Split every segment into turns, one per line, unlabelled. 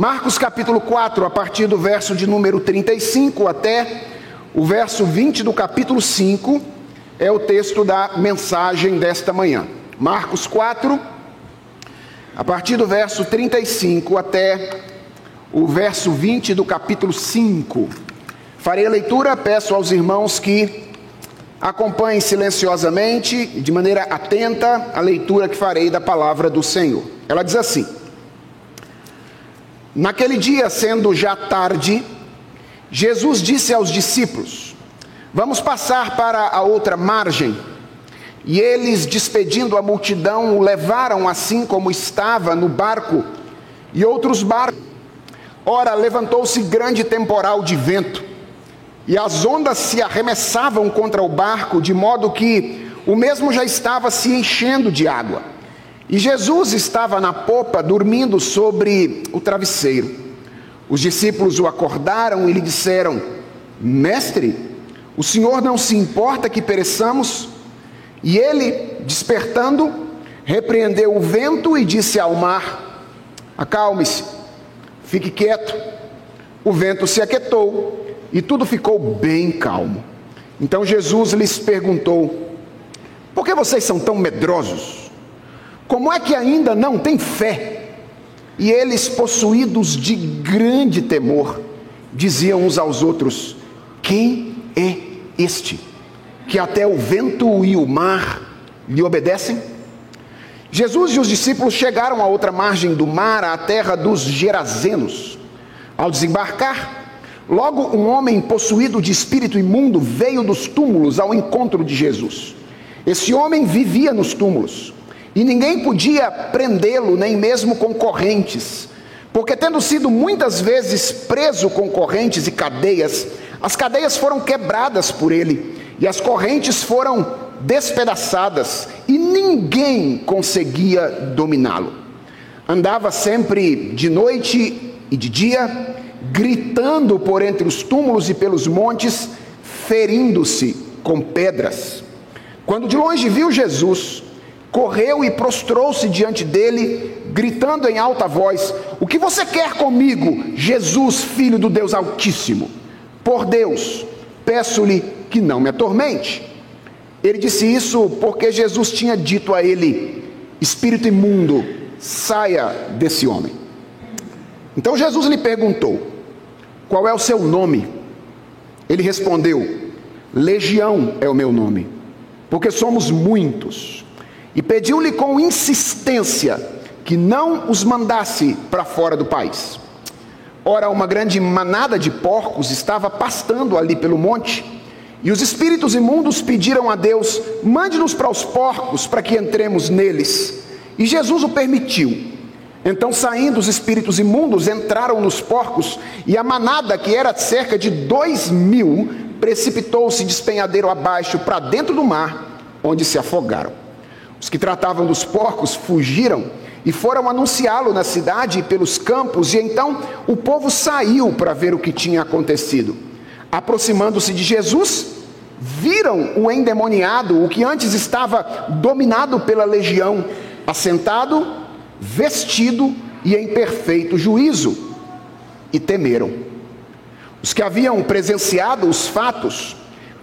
Marcos capítulo 4, a partir do verso de número 35 até o verso 20 do capítulo 5, é o texto da mensagem desta manhã. Marcos 4, a partir do verso 35 até o verso 20 do capítulo 5. Farei a leitura, peço aos irmãos que acompanhem silenciosamente, de maneira atenta, a leitura que farei da palavra do Senhor. Ela diz assim: Naquele dia, sendo já tarde, Jesus disse aos discípulos: Vamos passar para a outra margem. E eles, despedindo a multidão, o levaram assim como estava no barco e outros barcos. Ora, levantou-se grande temporal de vento, e as ondas se arremessavam contra o barco, de modo que o mesmo já estava se enchendo de água. E Jesus estava na popa, dormindo sobre o travesseiro. Os discípulos o acordaram e lhe disseram: Mestre, o senhor não se importa que pereçamos? E ele, despertando, repreendeu o vento e disse ao mar: Acalme-se, fique quieto. O vento se aquietou e tudo ficou bem calmo. Então Jesus lhes perguntou: Por que vocês são tão medrosos? Como é que ainda não têm fé? E eles, possuídos de grande temor, diziam uns aos outros: Quem é este? Que até o vento e o mar lhe obedecem? Jesus e os discípulos chegaram à outra margem do mar, à terra dos Gerazenos. Ao desembarcar, logo um homem possuído de espírito imundo veio dos túmulos ao encontro de Jesus. Esse homem vivia nos túmulos e ninguém podia prendê-lo, nem mesmo com correntes, porque, tendo sido muitas vezes preso com correntes e cadeias, as cadeias foram quebradas por ele e as correntes foram despedaçadas, e ninguém conseguia dominá-lo. Andava sempre de noite e de dia, gritando por entre os túmulos e pelos montes, ferindo-se com pedras. Quando de longe viu Jesus, correu e prostrou-se diante dele, gritando em alta voz: O que você quer comigo, Jesus, filho do Deus Altíssimo? Por Deus, peço-lhe que não me atormente. Ele disse isso porque Jesus tinha dito a ele: Espírito imundo, saia desse homem. Então Jesus lhe perguntou: Qual é o seu nome? Ele respondeu: Legião é o meu nome, porque somos muitos e pediu-lhe com insistência que não os mandasse para fora do país. Ora, uma grande manada de porcos estava pastando ali pelo monte, e os espíritos imundos pediram a Deus: mande-nos para os porcos, para que entremos neles. E Jesus o permitiu. Então, saindo os espíritos imundos, entraram nos porcos, e a manada, que era cerca de dois mil, precipitou-se despenhadeiro abaixo para dentro do mar, onde se afogaram. Os que tratavam dos porcos fugiram e foram anunciá-lo na cidade e pelos campos, e então o povo saiu para ver o que tinha acontecido. Aproximando-se de Jesus, viram o endemoniado, o que antes estava dominado pela legião, assentado, vestido e em perfeito juízo, e temeram. Os que haviam presenciado os fatos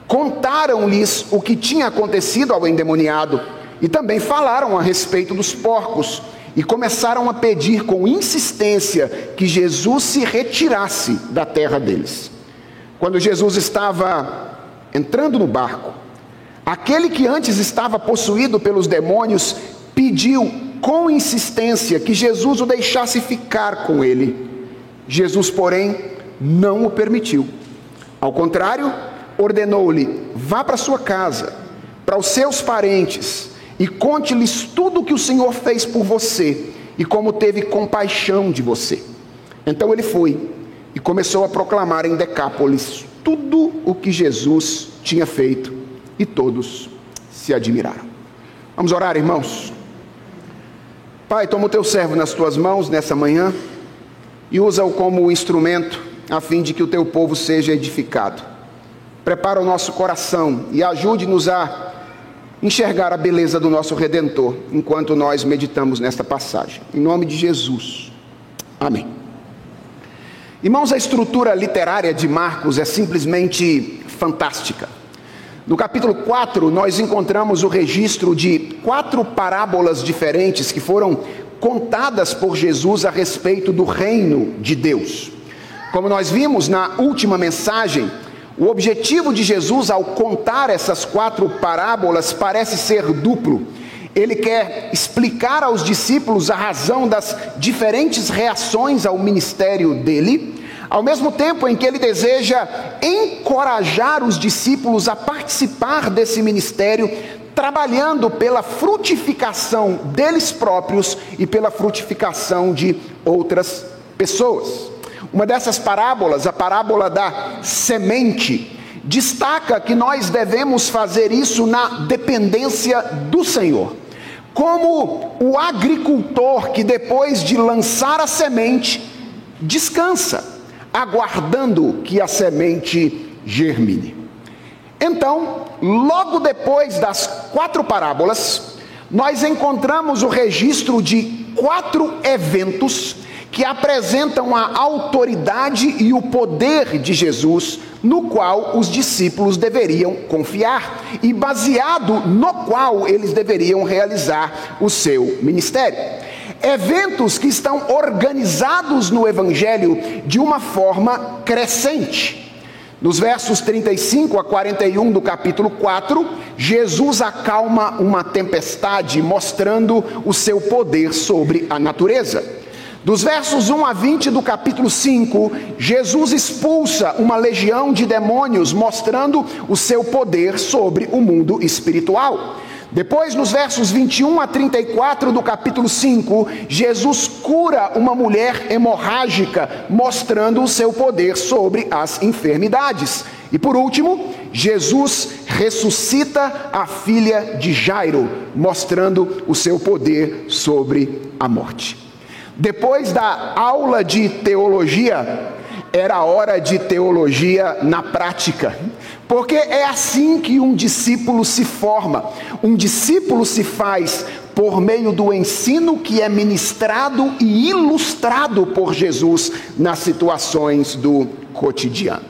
contaram-lhes o que tinha acontecido ao endemoniado e também falaram a respeito dos porcos e começaram a pedir com insistência que Jesus se retirasse da terra deles. Quando Jesus estava entrando no barco, aquele que antes estava possuído pelos demônios pediu com insistência que Jesus o deixasse ficar com ele. Jesus, porém, não o permitiu. Ao contrário, ordenou-lhe: vá para sua casa, para os seus parentes e conte-lhes tudo o que o Senhor fez por você e como teve compaixão de você. Então ele foi e começou a proclamar em Decápolis tudo o que Jesus tinha feito e todos se admiraram. Vamos orar, irmãos. Pai, toma o teu servo nas tuas mãos nessa manhã e usa-o como instrumento a fim de que o teu povo seja edificado. Prepara o nosso coração e ajude-nos a enxergar a beleza do nosso Redentor enquanto nós meditamos nesta passagem. Em nome de Jesus. Amém. Irmãos, a estrutura literária de Marcos é simplesmente fantástica. No capítulo 4, nós encontramos o registro de quatro parábolas diferentes que foram contadas por Jesus a respeito do reino de Deus. Como nós vimos na última mensagem, o objetivo de Jesus ao contar essas quatro parábolas parece ser duplo. Ele quer explicar aos discípulos a razão das diferentes reações ao ministério dele, ao mesmo tempo em que ele deseja encorajar os discípulos a participar desse ministério, trabalhando pela frutificação deles próprios e pela frutificação de outras pessoas. Uma dessas parábolas, a parábola da semente, destaca que nós devemos fazer isso na dependência do Senhor. Como o agricultor que depois de lançar a semente, descansa, aguardando que a semente germine. Então, logo depois das quatro parábolas, nós encontramos o registro de quatro eventos que apresentam a autoridade e o poder de Jesus, no qual os discípulos deveriam confiar e baseado no qual eles deveriam realizar o seu ministério. Eventos que estão organizados no Evangelho de uma forma crescente. Nos versos 35 a 41 do capítulo 4, Jesus acalma uma tempestade, mostrando o seu poder sobre a natureza. Dos versos 1 a 20 do capítulo 5, Jesus expulsa uma legião de demônios, mostrando o seu poder sobre o mundo espiritual. Depois, nos versos 21 a 34 do capítulo 5, Jesus cura uma mulher hemorrágica, mostrando o seu poder sobre as enfermidades. E por último, Jesus ressuscita a filha de Jairo, mostrando o seu poder sobre a morte. Depois da aula de teologia, era hora de teologia na prática, porque é assim que um discípulo se forma. Um discípulo se faz por meio do ensino que é ministrado e ilustrado por Jesus nas situações do cotidiano.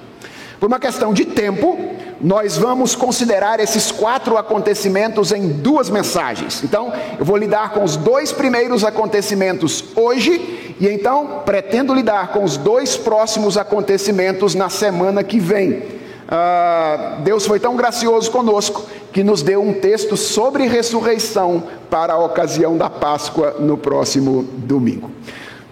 Por uma questão de tempo, nós vamos considerar esses quatro acontecimentos em duas mensagens. Então, eu vou lidar com os dois primeiros acontecimentos hoje, e então pretendo lidar com os dois próximos acontecimentos na semana que vem. Ah, Deus foi tão gracioso conosco que nos deu um texto sobre ressurreição para a ocasião da Páscoa no próximo domingo.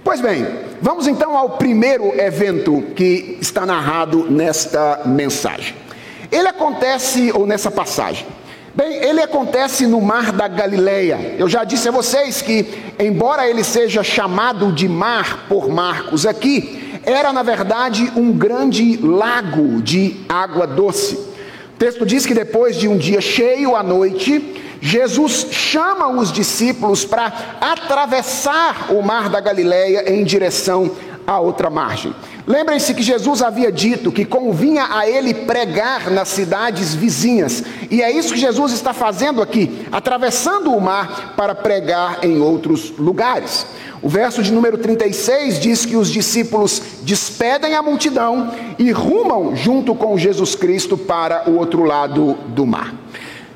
Pois bem, vamos então ao primeiro evento que está narrado nesta mensagem. Ele acontece, ou nessa passagem, bem, ele acontece no mar da Galileia. Eu já disse a vocês que, embora ele seja chamado de mar por Marcos aqui, era na verdade um grande lago de água doce. O texto diz que depois de um dia cheio à noite, Jesus chama os discípulos para atravessar o mar da Galileia em direção à outra margem. Lembrem-se que Jesus havia dito que convinha a ele pregar nas cidades vizinhas, e é isso que Jesus está fazendo aqui, atravessando o mar para pregar em outros lugares. O verso de número 36 diz que os discípulos despedem a multidão e rumam junto com Jesus Cristo para o outro lado do mar.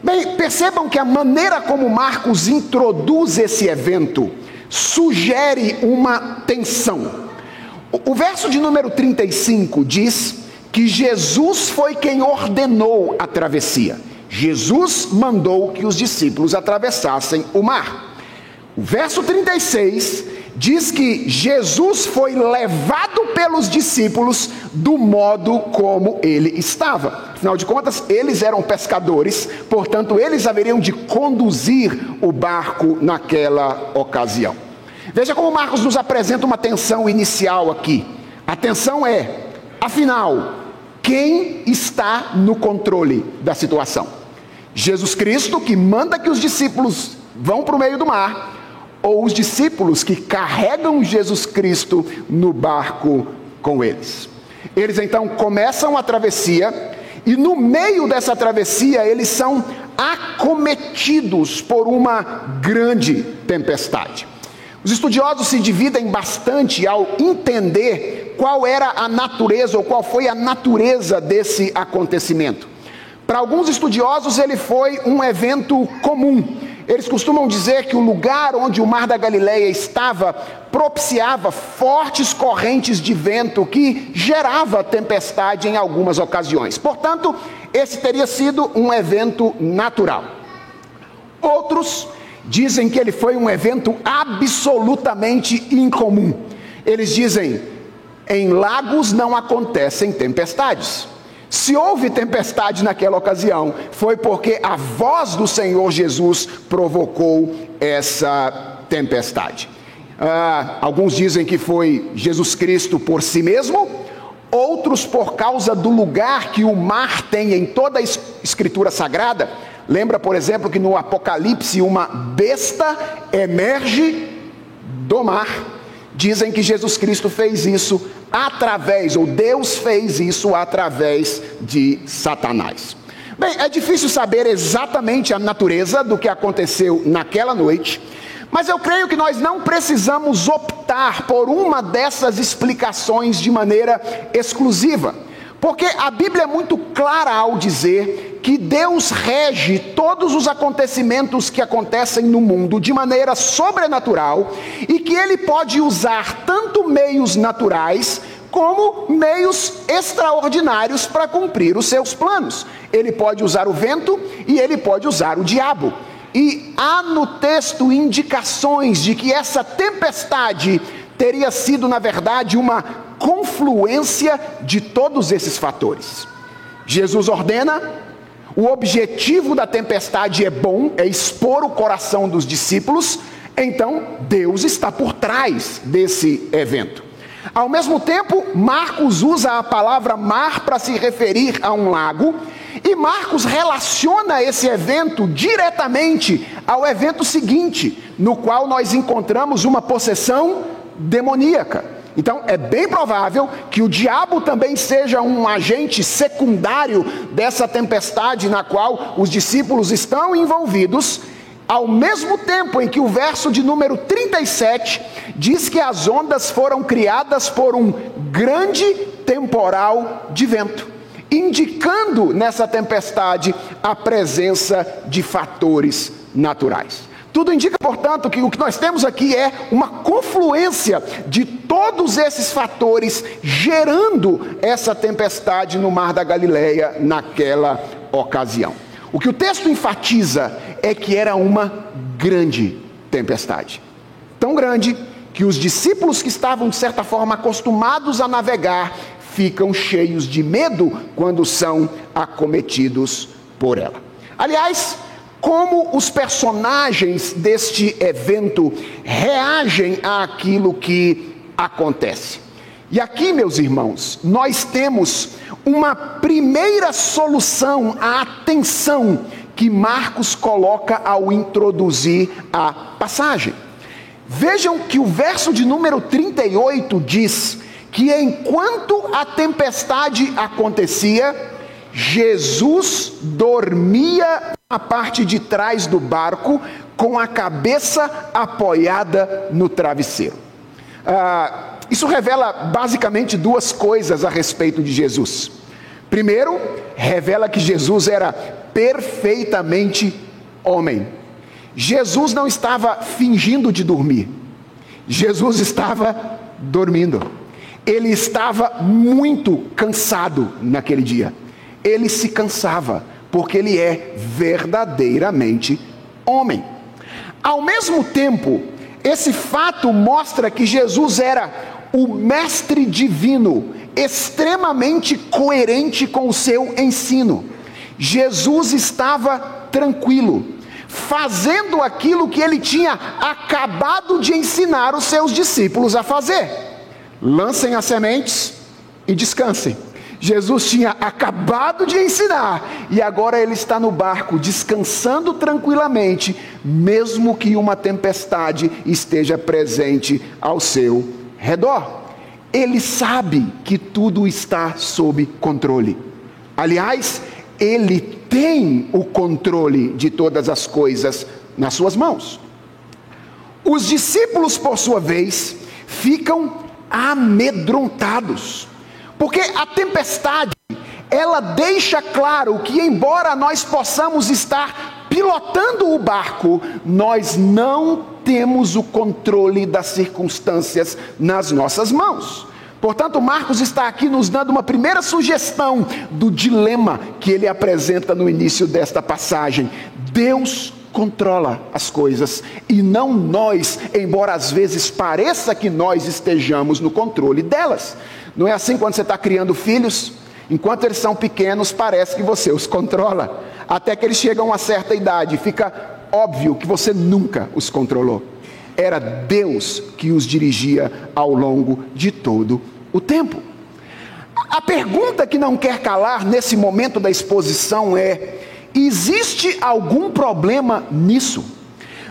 Bem, percebam que a maneira como Marcos introduz esse evento sugere uma tensão. O verso de número 35 diz que Jesus foi quem ordenou a travessia. Jesus mandou que os discípulos atravessassem o mar. O verso 36 diz que Jesus foi levado pelos discípulos do modo como ele estava. Afinal de contas, eles eram pescadores, portanto, eles haveriam de conduzir o barco naquela ocasião. Veja como Marcos nos apresenta uma tensão inicial aqui. A tensão é, afinal, quem está no controle da situação? Jesus Cristo, que manda que os discípulos vão para o meio do mar, ou os discípulos que carregam Jesus Cristo no barco com eles? Eles então começam a travessia, e no meio dessa travessia eles são acometidos por uma grande tempestade. Os estudiosos se dividem bastante ao entender qual era a natureza ou qual foi a natureza desse acontecimento. Para alguns estudiosos, ele foi um evento comum. Eles costumam dizer que o lugar onde o Mar da Galileia estava propiciava fortes correntes de vento que gerava tempestade em algumas ocasiões. Portanto, esse teria sido um evento natural. Outros dizem que ele foi um evento absolutamente incomum. Eles dizem: em lagos não acontecem tempestades. Se houve tempestade naquela ocasião, foi porque a voz do Senhor Jesus provocou essa tempestade. Ah, alguns dizem que foi Jesus Cristo por si mesmo, outros por causa do lugar que o mar tem em toda a Escritura Sagrada. Lembra, por exemplo, que no Apocalipse uma besta emerge do mar. Dizem que Jesus Cristo fez isso através, ou Deus fez isso através de Satanás. Bem, é difícil saber exatamente a natureza do que aconteceu naquela noite, mas eu creio que nós não precisamos optar por uma dessas explicações de maneira exclusiva. Porque a Bíblia é muito clara ao dizer que Deus rege todos os acontecimentos que acontecem no mundo de maneira sobrenatural e que Ele pode usar tanto meios naturais como meios extraordinários para cumprir os seus planos. Ele pode usar o vento e ele pode usar o diabo. E há no texto indicações de que essa tempestade teria sido, na verdade, uma confluência de todos esses fatores. Jesus ordena, o objetivo da tempestade é bom, é expor o coração dos discípulos, então Deus está por trás desse evento. Ao mesmo tempo, Marcos usa a palavra mar para se referir a um lago, e Marcos relaciona esse evento diretamente ao evento seguinte, no qual nós encontramos uma possessão demoníaca. Então é bem provável que o diabo também seja um agente secundário dessa tempestade na qual os discípulos estão envolvidos, ao mesmo tempo em que o verso de número 37 diz que as ondas foram criadas por um grande temporal de vento, indicando nessa tempestade a presença de fatores naturais. Tudo indica, portanto, que o que nós temos aqui é uma confluência de todos esses fatores gerando essa tempestade no mar da Galileia naquela ocasião. O que o texto enfatiza é que era uma grande tempestade. Tão grande que os discípulos que estavam de certa forma acostumados a navegar ficam cheios de medo quando são acometidos por ela. Aliás, como os personagens deste evento reagem àquilo que acontece. E aqui, meus irmãos, nós temos uma primeira solução à atenção que Marcos coloca ao introduzir a passagem. Vejam que o verso de número 38 diz que enquanto a tempestade acontecia, Jesus dormia a parte de trás do barco com a cabeça apoiada no travesseiro. Ah, isso revela basicamente duas coisas a respeito de Jesus. Primeiro, revela que Jesus era perfeitamente homem. Jesus não estava fingindo de dormir, Jesus estava dormindo. Ele estava muito cansado naquele dia. Ele se cansava porque ele é verdadeiramente homem. Ao mesmo tempo, esse fato mostra que Jesus era o mestre divino, extremamente coerente com o seu ensino. Jesus estava tranquilo, fazendo aquilo que ele tinha acabado de ensinar os seus discípulos a fazer: lancem as sementes e descansem. Jesus tinha acabado de ensinar e agora ele está no barco descansando tranquilamente, mesmo que uma tempestade esteja presente ao seu redor. Ele sabe que tudo está sob controle. Aliás, ele tem o controle de todas as coisas nas suas mãos. Os discípulos, por sua vez, ficam amedrontados, porque a tempestade ela deixa claro que, embora nós possamos estar pilotando o barco, nós não temos o controle das circunstâncias nas nossas mãos. Portanto, Marcos está aqui nos dando uma primeira sugestão do dilema que ele apresenta no início desta passagem. Deus controla as coisas e não nós, embora às vezes pareça que nós estejamos no controle delas. Não é assim quando você está criando filhos? Enquanto eles são pequenos, parece que você os controla, até que eles chegam a uma certa idade, fica óbvio que você nunca os controlou. Era Deus que os dirigia ao longo de todo o tempo. A pergunta que não quer calar nesse momento da exposição é: existe algum problema nisso?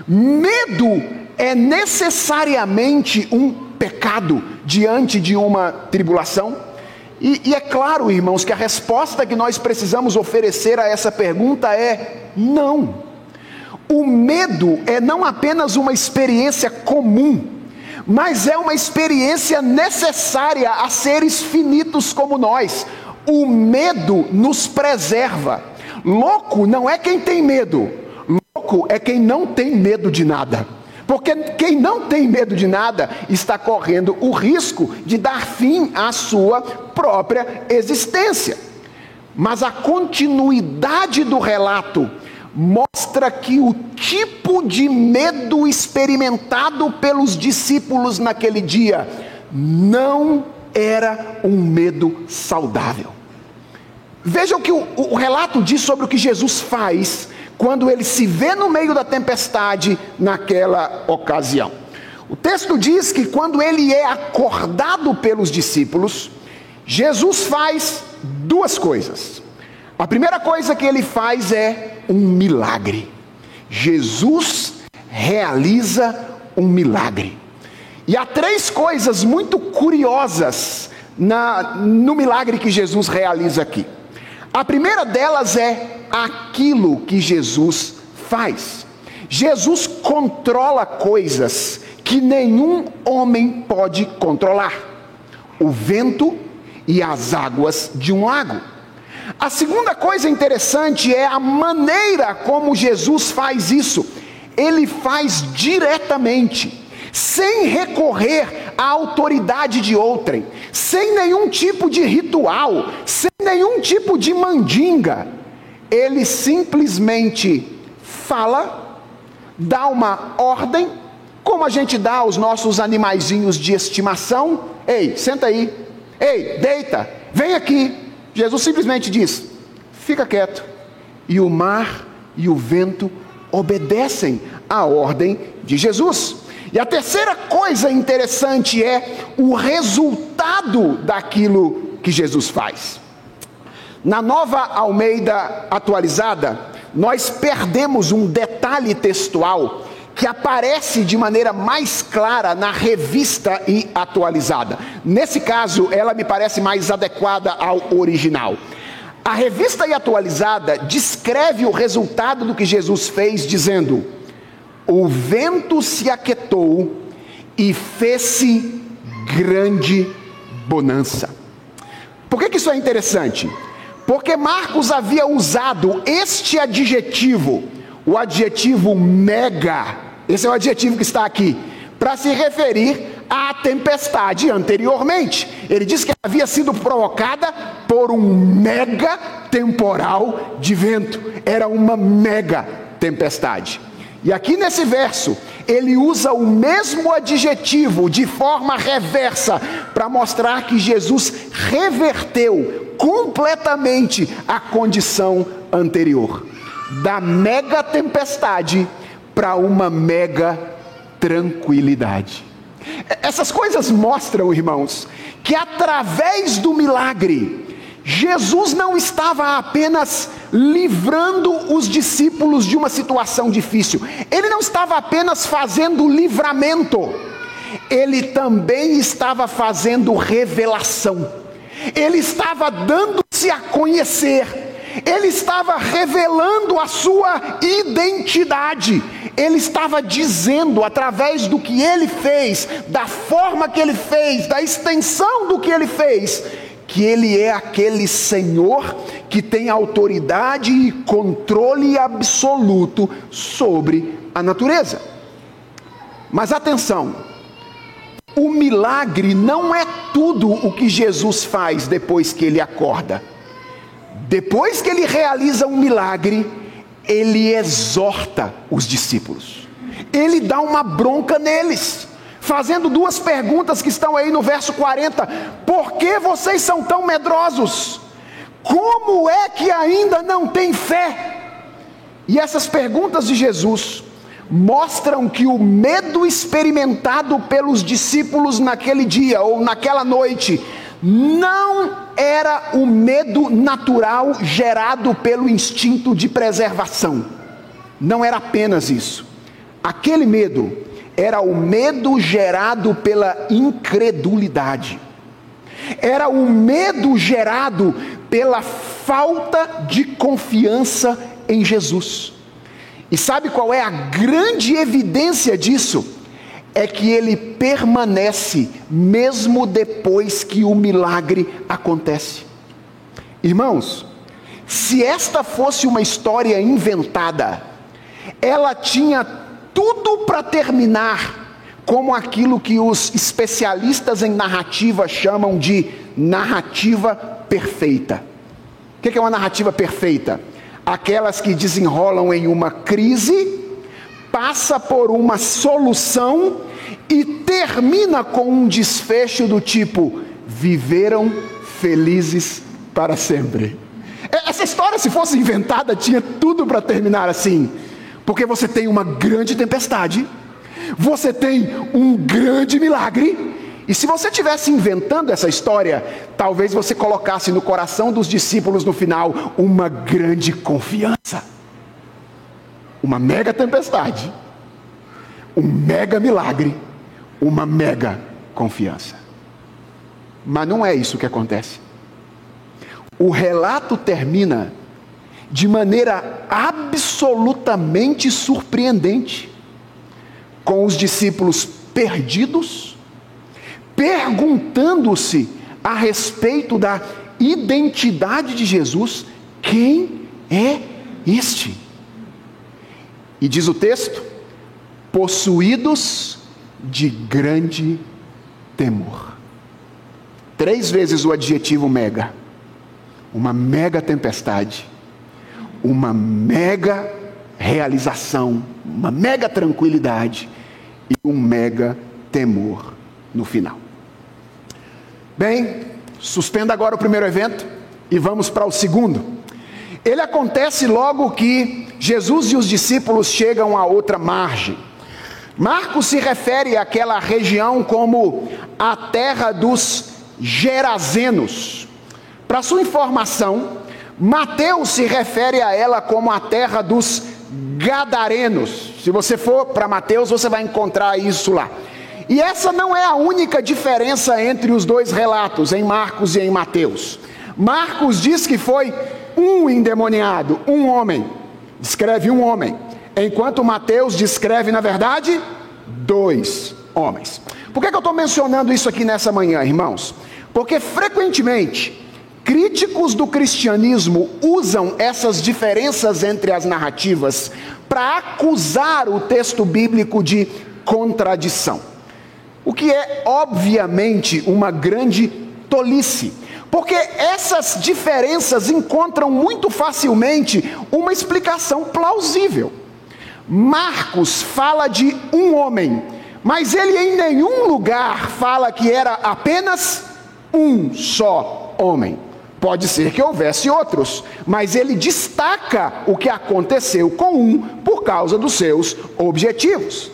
Medo é necessariamente um pecado diante de uma tribulação? E, e, é claro, irmãos, que a resposta que nós precisamos oferecer a essa pergunta é não. O medo é não apenas uma experiência comum, mas é uma experiência necessária a seres finitos como nós. O medo nos preserva. Louco não é quem tem medo, louco é quem não tem medo de nada. Porque quem não tem medo de nada está correndo o risco de dar fim à sua própria existência. Mas a continuidade do relato mostra que o tipo de medo experimentado pelos discípulos naquele dia não era um medo saudável. Vejam que o, o relato diz sobre o que Jesus faz quando ele se vê no meio da tempestade naquela ocasião. O texto diz que quando ele é acordado pelos discípulos, Jesus faz duas coisas. A primeira coisa que ele faz é um milagre. Jesus realiza um milagre. E há três coisas muito curiosas na, no milagre que Jesus realiza aqui. A primeira delas é aquilo que Jesus faz. Jesus controla coisas que nenhum homem pode controlar: o vento e as águas de um lago. A segunda coisa interessante é a maneira como Jesus faz isso. Ele faz diretamente, sem recorrer à autoridade de outrem, sem nenhum tipo de ritual, sem nenhum tipo de mandinga ele simplesmente fala, dá uma ordem, como a gente dá aos nossos animaizinhos de estimação: ei, senta aí, ei, deita, vem aqui. Jesus simplesmente diz: fica quieto. E o mar e o vento obedecem à ordem de Jesus. E a terceira coisa interessante é o resultado daquilo que Jesus faz. Na nova Almeida atualizada, nós perdemos um detalhe textual que aparece de maneira mais clara na revista e atualizada. Nesse caso, ela me parece mais adequada ao original. A revista e atualizada descreve o resultado do que Jesus fez, dizendo: O vento se aquietou e fez-se grande bonança. Por que, que isso é interessante? Porque Marcos havia usado este adjetivo, o adjetivo mega, esse é o adjetivo que está aqui, para se referir à tempestade anteriormente. Ele diz que havia sido provocada por um mega temporal de vento, era uma mega tempestade. E aqui nesse verso, ele usa o mesmo adjetivo de forma reversa para mostrar que Jesus reverteu completamente a condição anterior da mega tempestade para uma mega tranquilidade. Essas coisas mostram, irmãos, que através do milagre, Jesus não estava apenas livrando os discípulos de uma situação difícil, ele não estava apenas fazendo livramento, ele também estava fazendo revelação. Ele estava dando-se a conhecer, ele estava revelando a sua identidade, ele estava dizendo, através do que ele fez, da forma que ele fez, da extensão do que ele fez, que ele é aquele Senhor que tem autoridade e controle absoluto sobre a natureza. Mas atenção, o milagre não é tudo o que Jesus faz depois que ele acorda. Depois que ele realiza um milagre, ele exorta os discípulos, ele dá uma bronca neles, fazendo duas perguntas que estão aí no verso 40: Por que vocês são tão medrosos? Como é que ainda não têm fé? E essas perguntas de Jesus mostram que o medo experimentado pelos discípulos naquele dia ou naquela noite não era o medo natural gerado pelo instinto de preservação. Não era apenas isso. Aquele medo era o medo gerado pela incredulidade. Era o medo gerado pela falta de confiança em Jesus. E sabe qual é a grande evidência disso? é que ele permanece mesmo depois que o milagre acontece. Irmãos, se esta fosse uma história inventada, ela tinha tudo para terminar como aquilo que os especialistas em narrativa chamam de narrativa perfeita. O que é uma narrativa perfeita? Aquelas que desenrolam em uma crise, passa por uma solução e termina com um desfecho do tipo: viveram felizes para sempre. Essa história, se fosse inventada, tinha tudo para terminar assim, porque você tem uma grande tempestade, você tem um grande milagre, e se você tivesse inventando essa história, talvez você colocasse no coração dos discípulos no final uma grande confiança, uma mega tempestade, um mega milagre uma mega confiança. Mas não é isso que acontece. O relato termina de maneira absolutamente surpreendente, com os discípulos perdidos, perguntando-se a respeito da identidade de Jesus: quem é este? E diz o texto: possuídos de grande temor. Três vezes o adjetivo mega. Uma mega tempestade, uma mega realização, uma mega tranquilidade e um mega temor no final. Bem, suspenda agora o primeiro evento e vamos para o segundo. Ele acontece logo que Jesus e os discípulos chegam a outra margem. Marcos se refere àquela região como a terra dos Gerazenos. Para sua informação, Mateus se refere a ela como a terra dos Gadarenos. Se você for para Mateus, você vai encontrar isso lá. E essa não é a única diferença entre os dois relatos, em Marcos e em Mateus. Marcos diz que foi um endemoniado, um homem, descreve um homem enquanto Mateus descreve, na verdade, dois homens. Por que, que eu estou mencionando isso aqui nessa manhã, irmãos? Porque frequentemente críticos do cristianismo usam essas diferenças entre as narrativas para acusar o texto bíblico de contradição. O que é, obviamente, uma grande tolice. Porque essas diferenças encontram muito facilmente uma explicação plausível. Marcos fala de um homem, mas ele em nenhum lugar fala que era apenas um só homem. Pode ser que houvesse outros, mas ele destaca o que aconteceu com um por causa dos seus objetivos.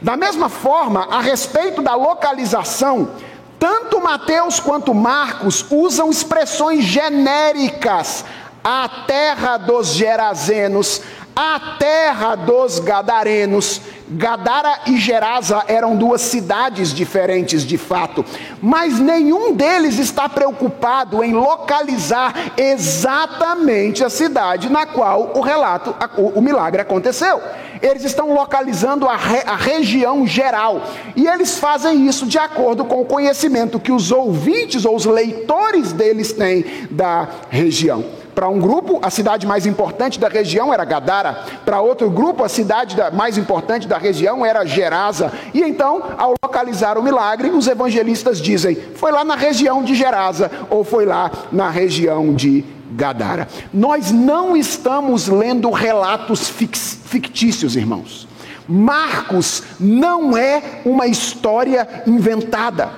Da mesma forma, a respeito da localização, tanto Mateus quanto Marcos usam expressões genéricas. A terra dos Gerazenos, a terra dos Gadarenos. Gadara e Gerasa eram duas cidades diferentes de fato, mas nenhum deles está preocupado em localizar exatamente a cidade na qual o relato, o milagre aconteceu. eles estão localizando a, re, a região geral. E eles fazem isso de acordo com o conhecimento que os ouvintes ou os leitores deles têm da região. Para um grupo, a cidade mais importante da região era Gadara. Para outro grupo, a cidade mais importante da região era Gerasa. E então, ao localizar o milagre, os evangelistas dizem: foi lá na região de Gerasa ou foi lá na região de Gadara. Nós não estamos lendo relatos fictícios, irmãos. Marcos não é uma história inventada.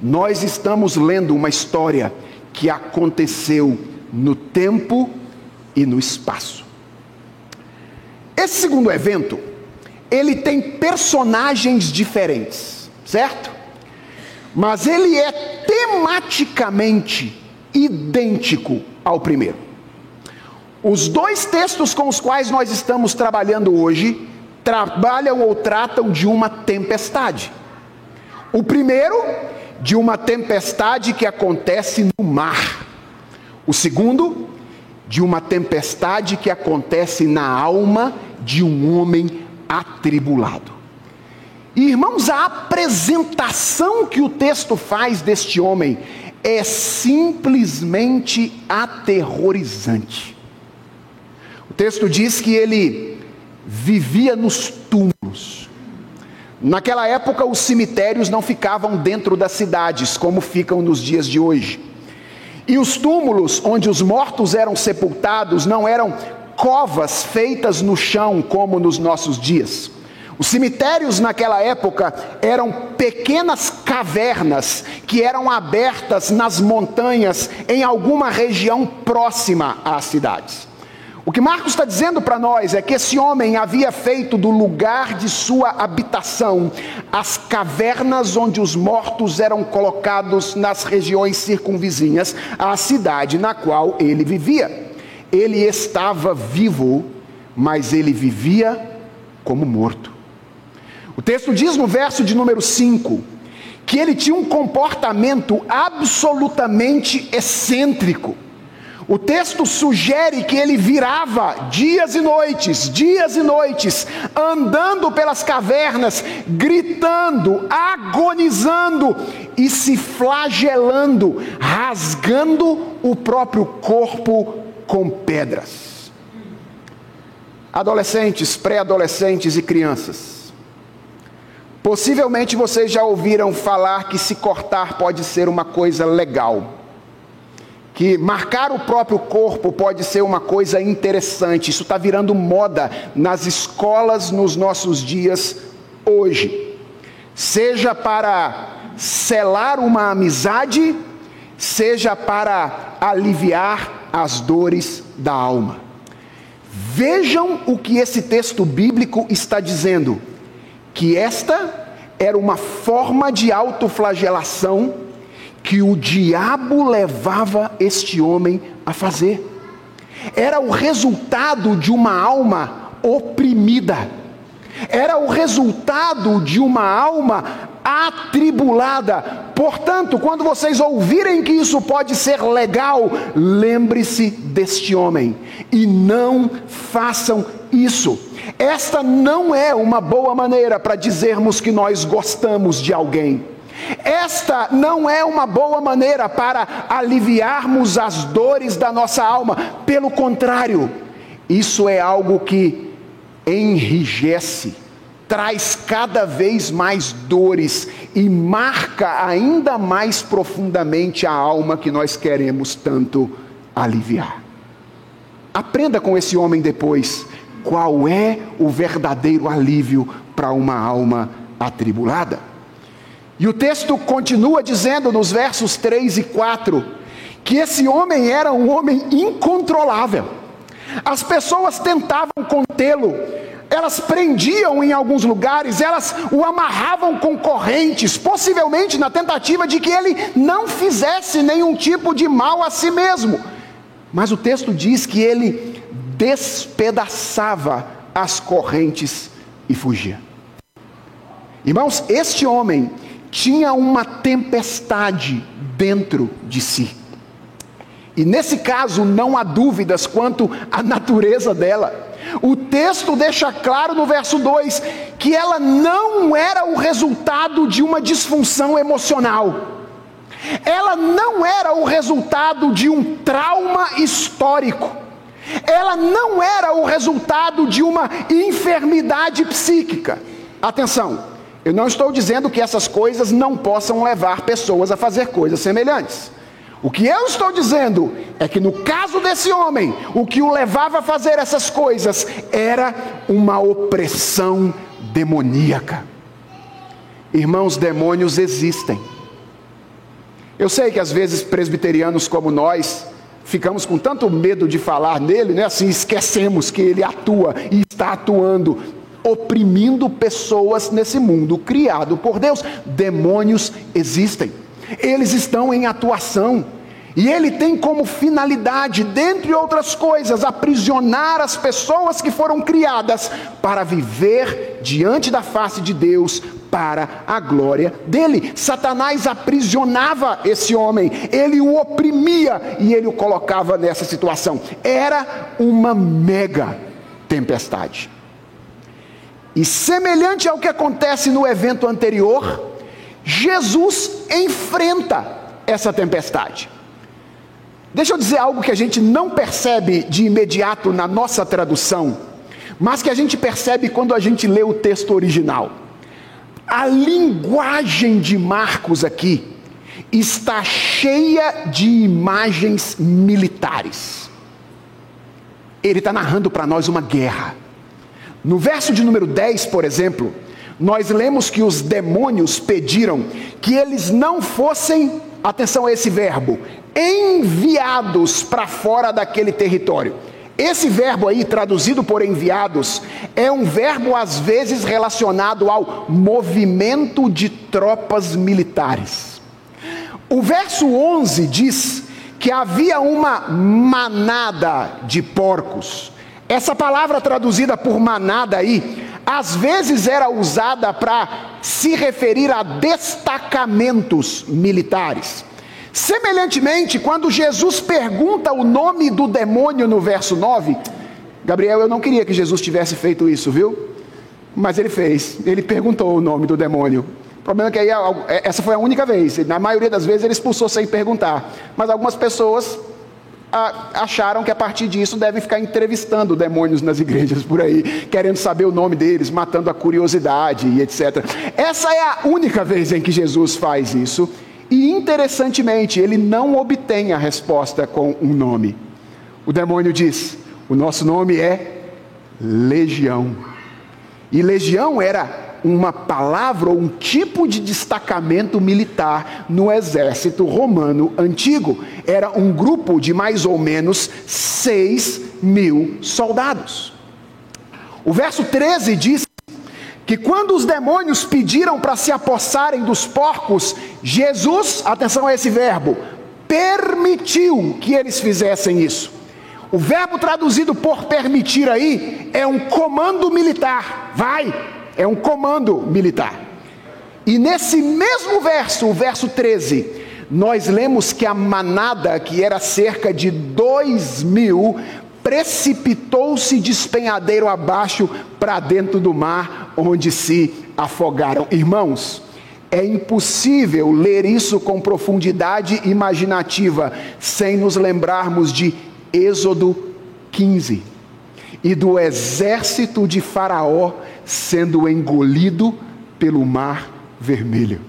Nós estamos lendo uma história que aconteceu no tempo e no espaço. Esse segundo evento, ele tem personagens diferentes, certo? Mas ele é tematicamente idêntico ao primeiro. Os dois textos com os quais nós estamos trabalhando hoje trabalham ou tratam de uma tempestade. O primeiro, de uma tempestade que acontece no mar. O segundo, de uma tempestade que acontece na alma de um homem atribulado. Irmãos, a apresentação que o texto faz deste homem é simplesmente aterrorizante. O texto diz que ele vivia nos túmulos. Naquela época, os cemitérios não ficavam dentro das cidades, como ficam nos dias de hoje. E os túmulos onde os mortos eram sepultados não eram covas feitas no chão como nos nossos dias. Os cemitérios naquela época eram pequenas cavernas que eram abertas nas montanhas em alguma região próxima às cidades. O que Marcos está dizendo para nós é que esse homem havia feito do lugar de sua habitação as cavernas onde os mortos eram colocados nas regiões circunvizinhas à cidade na qual ele vivia. Ele estava vivo, mas ele vivia como morto. O texto diz no verso de número 5 que ele tinha um comportamento absolutamente excêntrico. O texto sugere que ele virava dias e noites, dias e noites, andando pelas cavernas, gritando, agonizando e se flagelando, rasgando o próprio corpo com pedras. Adolescentes, pré-adolescentes e crianças. Possivelmente vocês já ouviram falar que se cortar pode ser uma coisa legal que marcar o próprio corpo pode ser uma coisa interessante. Isso está virando moda nas escolas nos nossos dias hoje. Seja para selar uma amizade, seja para aliviar as dores da alma. Vejam o que esse texto bíblico está dizendo: que esta era uma forma de autoflagelação que o diabo levava este homem a fazer. Era o resultado de uma alma oprimida. Era o resultado de uma alma atribulada. Portanto, quando vocês ouvirem que isso pode ser legal, lembre-se deste homem e não façam isso. Esta não é uma boa maneira para dizermos que nós gostamos de alguém. Esta não é uma boa maneira para aliviarmos as dores da nossa alma, pelo contrário, isso é algo que enrijece, traz cada vez mais dores e marca ainda mais profundamente a alma que nós queremos tanto aliviar. Aprenda com esse homem depois qual é o verdadeiro alívio para uma alma atribulada. E o texto continua dizendo nos versos 3 e 4 que esse homem era um homem incontrolável. As pessoas tentavam contê-lo, elas prendiam em alguns lugares, elas o amarravam com correntes, possivelmente na tentativa de que ele não fizesse nenhum tipo de mal a si mesmo. Mas o texto diz que ele despedaçava as correntes e fugia. Irmãos, este homem tinha uma tempestade dentro de si. E nesse caso não há dúvidas quanto à natureza dela. O texto deixa claro no verso 2 que ela não era o resultado de uma disfunção emocional. Ela não era o resultado de um trauma histórico. Ela não era o resultado de uma enfermidade psíquica. Atenção, eu não estou dizendo que essas coisas não possam levar pessoas a fazer coisas semelhantes. O que eu estou dizendo é que no caso desse homem, o que o levava a fazer essas coisas era uma opressão demoníaca. Irmãos, demônios existem. Eu sei que às vezes presbiterianos como nós ficamos com tanto medo de falar nele, né? Assim esquecemos que ele atua e está atuando, oprimindo pessoas nesse mundo criado por Deus. Demônios existem eles estão em atuação. E ele tem como finalidade, dentre outras coisas, aprisionar as pessoas que foram criadas para viver diante da face de Deus para a glória dele. Satanás aprisionava esse homem, ele o oprimia e ele o colocava nessa situação. Era uma mega tempestade. E semelhante ao que acontece no evento anterior, Jesus enfrenta essa tempestade. Deixa eu dizer algo que a gente não percebe de imediato na nossa tradução, mas que a gente percebe quando a gente lê o texto original. A linguagem de Marcos aqui está cheia de imagens militares. Ele está narrando para nós uma guerra. No verso de número 10, por exemplo, nós lemos que os demônios pediram que eles não fossem, atenção a esse verbo, enviados para fora daquele território. Esse verbo aí, traduzido por enviados, é um verbo às vezes relacionado ao movimento de tropas militares. O verso 11 diz que havia uma manada de porcos. Essa palavra traduzida por manada aí às vezes era usada para se referir a destacamentos militares. Semelhantemente, quando Jesus pergunta o nome do demônio no verso 9, Gabriel, eu não queria que Jesus tivesse feito isso, viu? Mas ele fez, ele perguntou o nome do demônio. O problema é que aí, é, essa foi a única vez, na maioria das vezes ele expulsou sem perguntar. Mas algumas pessoas acharam que a partir disso devem ficar entrevistando demônios nas igrejas por aí, querendo saber o nome deles, matando a curiosidade e etc. Essa é a única vez em que Jesus faz isso, e interessantemente, ele não obtém a resposta com um nome. O demônio diz: O nosso nome é Legião. E Legião era uma palavra ou um tipo de destacamento militar no exército romano antigo. Era um grupo de mais ou menos 6 mil soldados. O verso 13 diz que quando os demônios pediram para se apossarem dos porcos, Jesus, atenção a esse verbo, permitiu que eles fizessem isso. O verbo traduzido por permitir aí é um comando militar. Vai, é um comando militar. E nesse mesmo verso, o verso 13, nós lemos que a manada, que era cerca de dois mil, precipitou-se despenhadeiro abaixo para dentro do mar, onde se afogaram. Irmãos, é impossível ler isso com profundidade imaginativa sem nos lembrarmos de Êxodo 15 e do exército de Faraó sendo engolido pelo mar vermelho.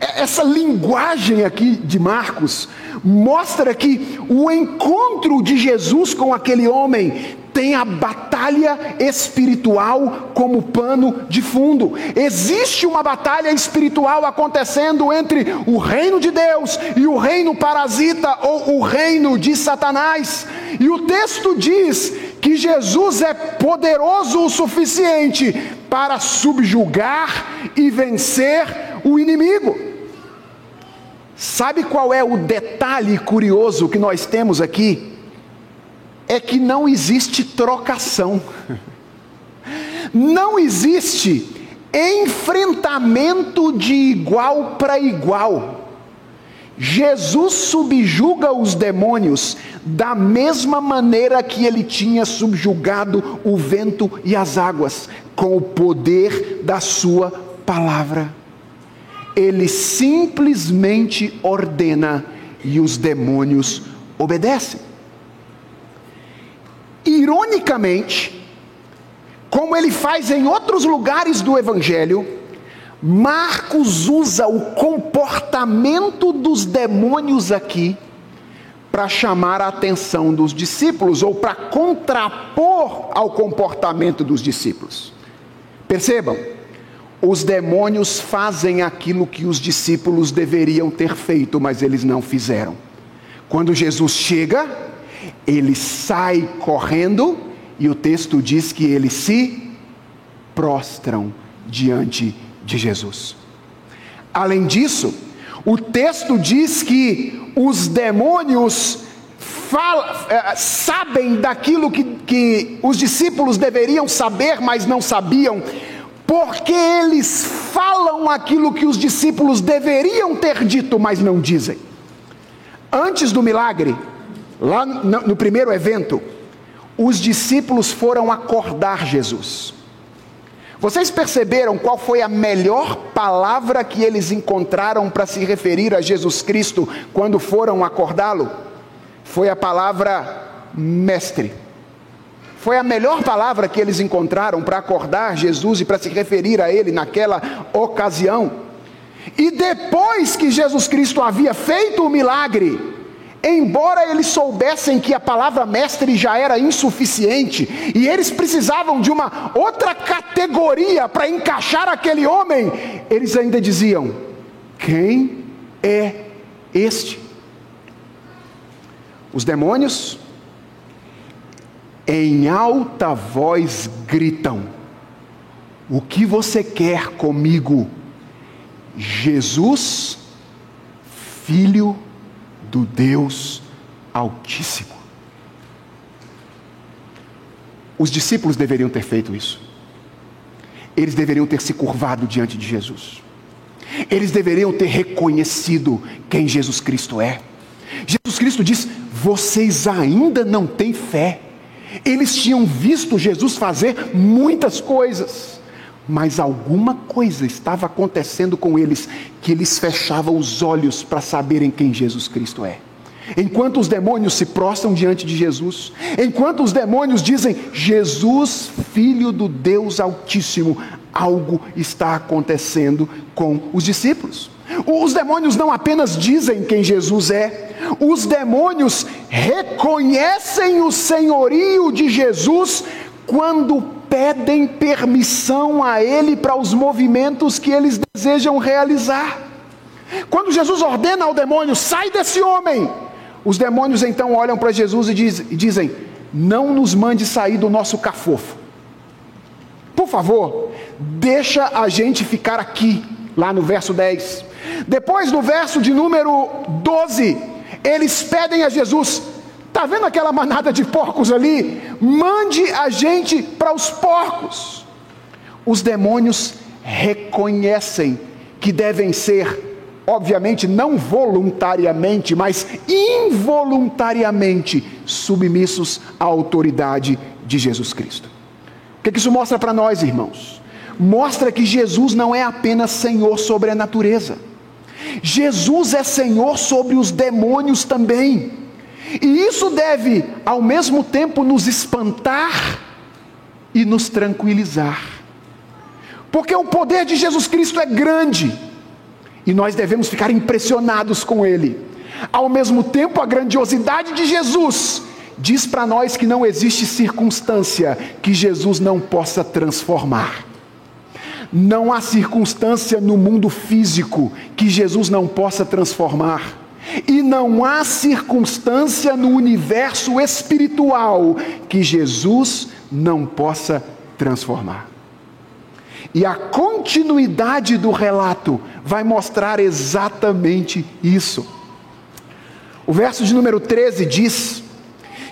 Essa linguagem aqui de Marcos mostra que o encontro de Jesus com aquele homem tem a batalha espiritual como pano de fundo. Existe uma batalha espiritual acontecendo entre o reino de Deus e o reino parasita ou o reino de Satanás. E o texto diz que Jesus é poderoso o suficiente para subjugar e vencer o inimigo. Sabe qual é o detalhe curioso que nós temos aqui? É que não existe trocação, não existe enfrentamento de igual para igual. Jesus subjuga os demônios da mesma maneira que ele tinha subjugado o vento e as águas, com o poder da sua palavra. Ele simplesmente ordena e os demônios obedecem. Ironicamente, como ele faz em outros lugares do Evangelho, Marcos usa o comportamento dos demônios aqui para chamar a atenção dos discípulos ou para contrapor ao comportamento dos discípulos. Percebam, os demônios fazem aquilo que os discípulos deveriam ter feito, mas eles não fizeram. Quando Jesus chega, ele sai correndo e o texto diz que eles se prostram diante de Jesus. Além disso, o texto diz que os demônios fala, é, sabem daquilo que, que os discípulos deveriam saber, mas não sabiam, porque eles falam aquilo que os discípulos deveriam ter dito, mas não dizem. Antes do milagre, lá no, no primeiro evento, os discípulos foram acordar Jesus. Vocês perceberam qual foi a melhor palavra que eles encontraram para se referir a Jesus Cristo quando foram acordá-lo? Foi a palavra mestre. Foi a melhor palavra que eles encontraram para acordar Jesus e para se referir a ele naquela ocasião. E depois que Jesus Cristo havia feito o milagre, Embora eles soubessem que a palavra mestre já era insuficiente e eles precisavam de uma outra categoria para encaixar aquele homem, eles ainda diziam: Quem é este? Os demônios, em alta voz, gritam: O que você quer comigo, Jesus, filho de do Deus Altíssimo. Os discípulos deveriam ter feito isso. Eles deveriam ter se curvado diante de Jesus. Eles deveriam ter reconhecido quem Jesus Cristo é. Jesus Cristo diz: Vocês ainda não têm fé. Eles tinham visto Jesus fazer muitas coisas mas alguma coisa estava acontecendo com eles que eles fechavam os olhos para saberem quem Jesus Cristo é. Enquanto os demônios se prostram diante de Jesus, enquanto os demônios dizem Jesus, filho do Deus Altíssimo, algo está acontecendo com os discípulos. Os demônios não apenas dizem quem Jesus é, os demônios reconhecem o senhorio de Jesus quando pedem permissão a Ele para os movimentos que eles desejam realizar. Quando Jesus ordena ao demônio, sai desse homem, os demônios então olham para Jesus e, diz, e dizem: Não nos mande sair do nosso cafofo. Por favor, deixa a gente ficar aqui, lá no verso 10. Depois, no verso de número 12, eles pedem a Jesus: Está vendo aquela manada de porcos ali? Mande a gente para os porcos. Os demônios reconhecem que devem ser, obviamente, não voluntariamente, mas involuntariamente submissos à autoridade de Jesus Cristo. O que, que isso mostra para nós, irmãos? Mostra que Jesus não é apenas Senhor sobre a natureza, Jesus é Senhor sobre os demônios também. E isso deve, ao mesmo tempo, nos espantar e nos tranquilizar. Porque o poder de Jesus Cristo é grande e nós devemos ficar impressionados com ele. Ao mesmo tempo, a grandiosidade de Jesus diz para nós que não existe circunstância que Jesus não possa transformar. Não há circunstância no mundo físico que Jesus não possa transformar. E não há circunstância no universo espiritual que Jesus não possa transformar. E a continuidade do relato vai mostrar exatamente isso. O verso de número 13 diz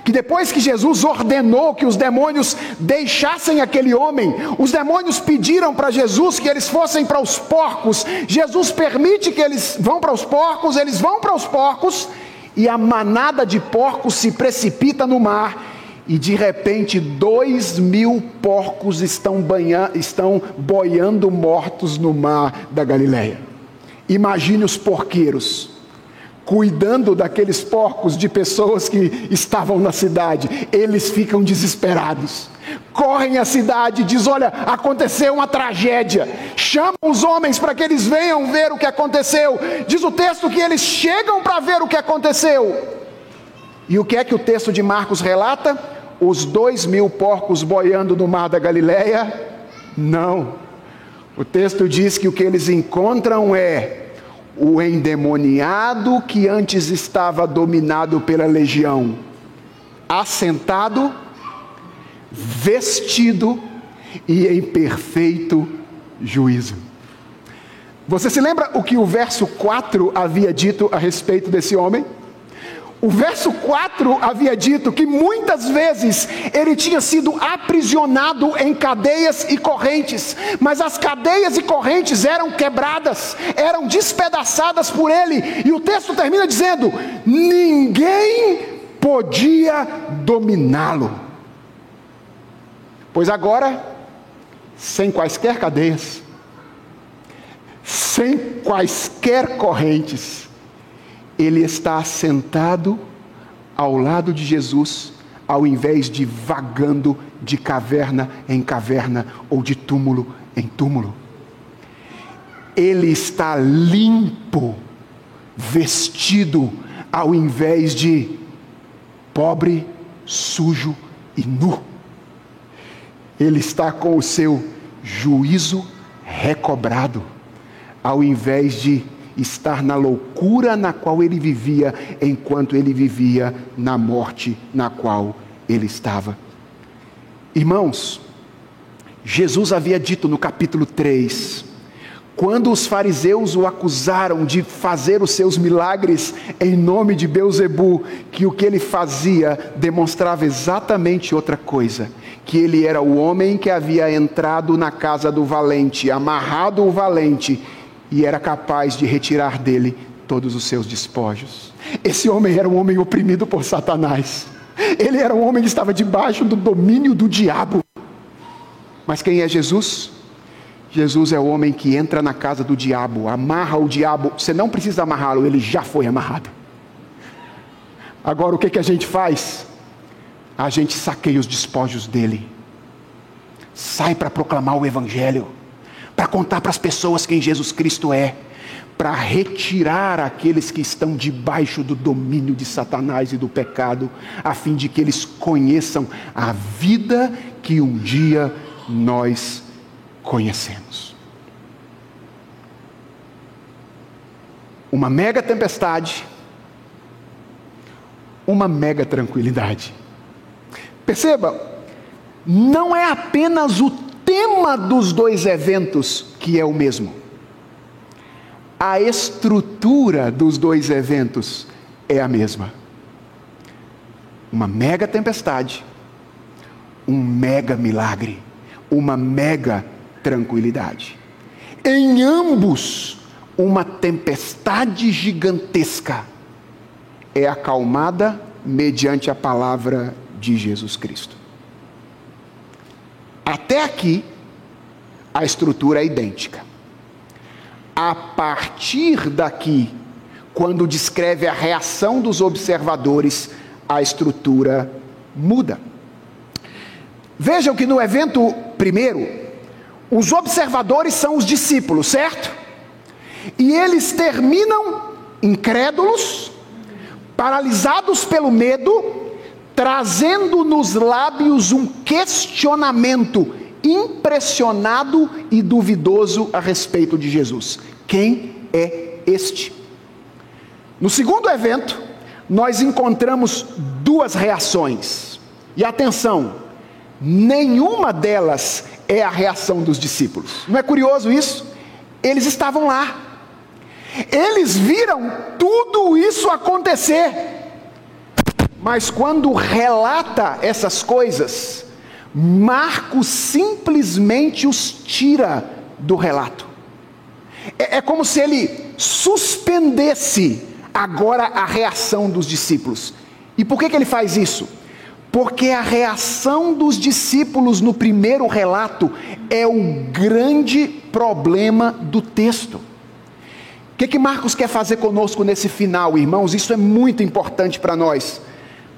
que depois que Jesus ordenou que os demônios deixassem aquele homem, os demônios pediram para Jesus que eles fossem para os porcos. Jesus permite que eles vão para os porcos, eles vão para os porcos, e a manada de porcos se precipita no mar. E de repente, dois mil porcos estão, banha, estão boiando mortos no mar da Galileia. Imagine os porqueiros cuidando daqueles porcos de pessoas que estavam na cidade. Eles ficam desesperados. Correm à cidade diz: "Olha, aconteceu uma tragédia". Chamam os homens para que eles venham ver o que aconteceu. Diz o texto que eles chegam para ver o que aconteceu. E o que é que o texto de Marcos relata? Os dois mil porcos boiando no mar da Galileia? Não. O texto diz que o que eles encontram é o endemoniado que antes estava dominado pela legião, assentado, vestido e em perfeito juízo. Você se lembra o que o verso 4 havia dito a respeito desse homem? O verso 4 havia dito que muitas vezes ele tinha sido aprisionado em cadeias e correntes, mas as cadeias e correntes eram quebradas, eram despedaçadas por ele, e o texto termina dizendo: ninguém podia dominá-lo. Pois agora, sem quaisquer cadeias, sem quaisquer correntes, ele está sentado ao lado de Jesus, ao invés de vagando de caverna em caverna ou de túmulo em túmulo. Ele está limpo, vestido, ao invés de pobre, sujo e nu. Ele está com o seu juízo recobrado, ao invés de estar na loucura na qual ele vivia, enquanto ele vivia na morte na qual ele estava. Irmãos, Jesus havia dito no capítulo 3, quando os fariseus o acusaram de fazer os seus milagres em nome de Beuzebu, que o que ele fazia demonstrava exatamente outra coisa, que ele era o homem que havia entrado na casa do valente, amarrado o valente e era capaz de retirar dele todos os seus despojos. Esse homem era um homem oprimido por Satanás. Ele era um homem que estava debaixo do domínio do diabo. Mas quem é Jesus? Jesus é o homem que entra na casa do diabo, amarra o diabo. Você não precisa amarrá-lo, ele já foi amarrado. Agora o que, que a gente faz? A gente saqueia os despojos dele, sai para proclamar o Evangelho para contar para as pessoas quem Jesus Cristo é, para retirar aqueles que estão debaixo do domínio de Satanás e do pecado, a fim de que eles conheçam a vida que um dia nós conhecemos. Uma mega tempestade, uma mega tranquilidade. Perceba, não é apenas o tema dos dois eventos que é o mesmo. A estrutura dos dois eventos é a mesma. Uma mega tempestade, um mega milagre, uma mega tranquilidade. Em ambos, uma tempestade gigantesca é acalmada mediante a palavra de Jesus Cristo. Até aqui, a estrutura é idêntica. A partir daqui, quando descreve a reação dos observadores, a estrutura muda. Vejam que no evento primeiro, os observadores são os discípulos, certo? E eles terminam incrédulos, paralisados pelo medo, trazendo nos lábios um questionamento impressionado e duvidoso a respeito de Jesus: quem é este? No segundo evento, nós encontramos duas reações, e atenção, nenhuma delas é a reação dos discípulos. Não é curioso isso? Eles estavam lá, eles viram tudo isso acontecer Mas quando relata essas coisas, Marcos simplesmente os tira do relato. É, é como se ele suspendesse agora a reação dos discípulos. E por que, que ele faz isso? Porque a reação dos discípulos no primeiro relato é o grande problema do texto. O que, que Marcos quer fazer conosco nesse final, irmãos? Isso é muito importante para nós.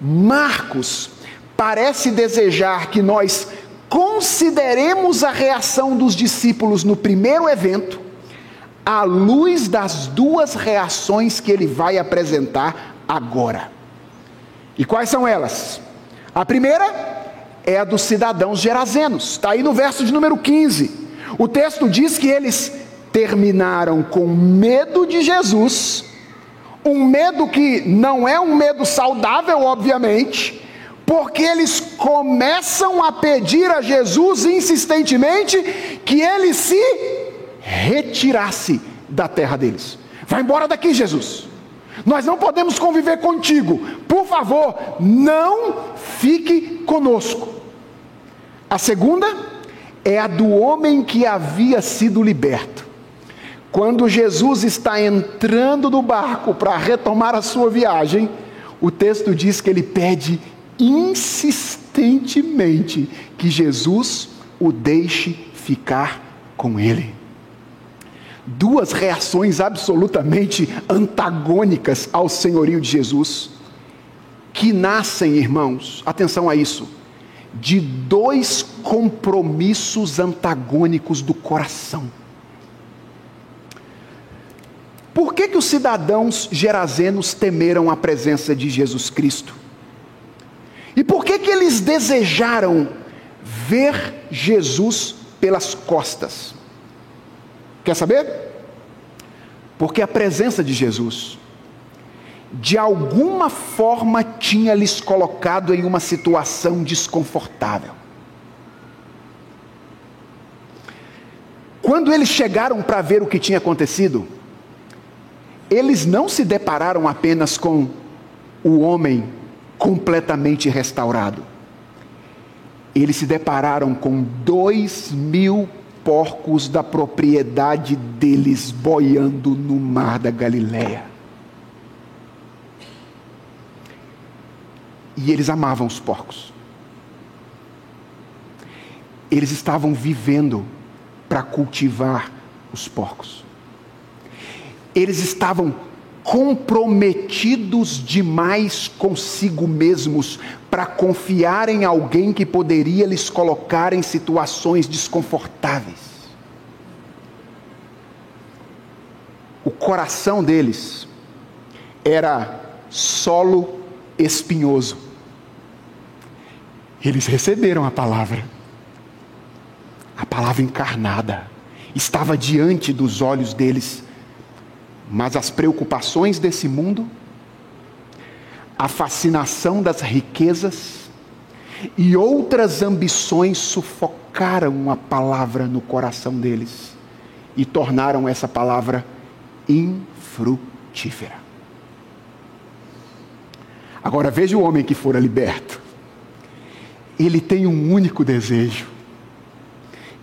Marcos parece desejar que nós consideremos a reação dos discípulos no primeiro evento, à luz das duas reações que ele vai apresentar agora. E quais são elas? A primeira é a dos cidadãos gerazenos, está aí no verso de número 15. O texto diz que eles terminaram com medo de Jesus, um medo que não é um medo saudável, obviamente, porque eles começam a pedir a Jesus insistentemente que ele se retirasse da terra deles. Vai embora daqui, Jesus. Nós não podemos conviver contigo. Por favor, não fique conosco. A segunda é a do homem que havia sido liberto. Quando Jesus está entrando no barco para retomar a sua viagem, o texto diz que ele pede insistentemente que Jesus o deixe ficar com ele duas reações absolutamente antagônicas ao senhorio de Jesus, que nascem, irmãos, atenção a isso, de dois compromissos antagônicos do coração. Por que, que os cidadãos gerazenos temeram a presença de Jesus Cristo? E por que, que eles desejaram ver Jesus pelas costas? Quer saber? Porque a presença de Jesus, de alguma forma, tinha lhes colocado em uma situação desconfortável. Quando eles chegaram para ver o que tinha acontecido, eles não se depararam apenas com o homem completamente restaurado. Eles se depararam com dois mil porcos da propriedade deles boiando no mar da Galileia. E eles amavam os porcos. Eles estavam vivendo para cultivar os porcos. Eles estavam comprometidos demais consigo mesmos para confiar em alguém que poderia lhes colocar em situações desconfortáveis. O coração deles era solo espinhoso. Eles receberam a palavra, a palavra encarnada, estava diante dos olhos deles, mas as preocupações desse mundo a fascinação das riquezas e outras ambições sufocaram a palavra no coração deles e tornaram essa palavra infrutífera. Agora veja o homem que fora liberto. Ele tem um único desejo: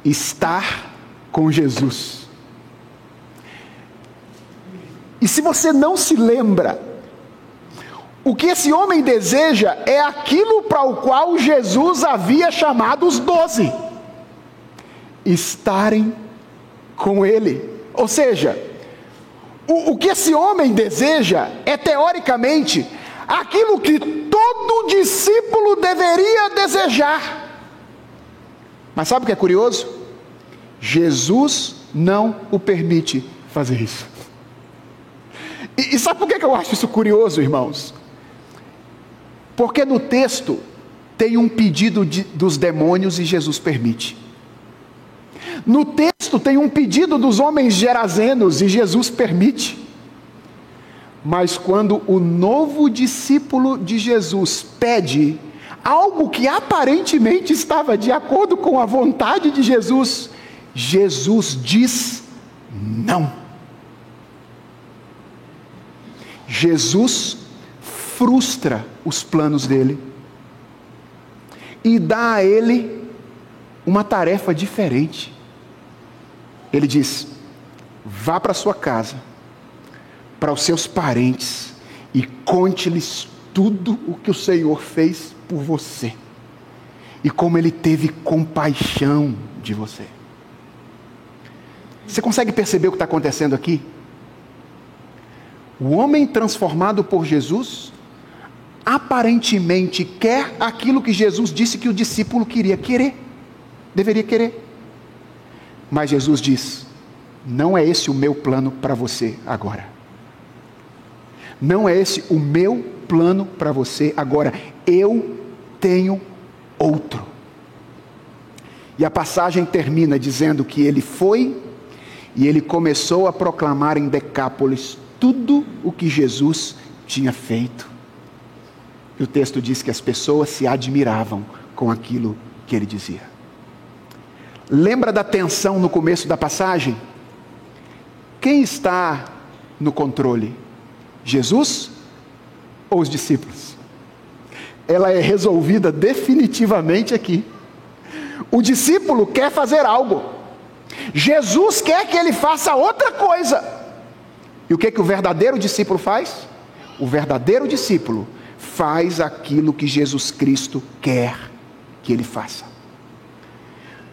estar com Jesus. E se você não se lembra o que esse homem deseja é aquilo para o qual Jesus havia chamado os doze: estarem com ele. Ou seja, o, o que esse homem deseja é, teoricamente, aquilo que todo discípulo deveria desejar. Mas sabe o que é curioso? Jesus não o permite fazer isso. E, e sabe por que eu acho isso curioso, irmãos? Porque no texto tem um pedido de, dos demônios e Jesus permite. No texto tem um pedido dos homens gerazenos e Jesus permite. Mas quando o novo discípulo de Jesus pede algo que aparentemente estava de acordo com a vontade de Jesus, Jesus diz não. Jesus frustra os planos dele e dá a ele uma tarefa diferente. Ele diz: vá para sua casa, para os seus parentes e conte-lhes tudo o que o Senhor fez por você e como ele teve compaixão de você. Você consegue perceber o que está acontecendo aqui? O homem transformado por Jesus aparentemente quer aquilo que Jesus disse que o discípulo queria querer, deveria querer. Mas Jesus diz: não é esse o meu plano para você agora. Não é esse o meu plano para você agora. Eu tenho outro. E a passagem termina dizendo que ele foi e ele começou a proclamar em Decápolis tudo o que Jesus tinha feito. E o texto diz que as pessoas se admiravam com aquilo que ele dizia. Lembra da tensão no começo da passagem? Quem está no controle? Jesus ou os discípulos? Ela é resolvida definitivamente aqui. O discípulo quer fazer algo, Jesus quer que ele faça outra coisa. E o que, que o verdadeiro discípulo faz? O verdadeiro discípulo faz aquilo que Jesus Cristo quer que ele faça.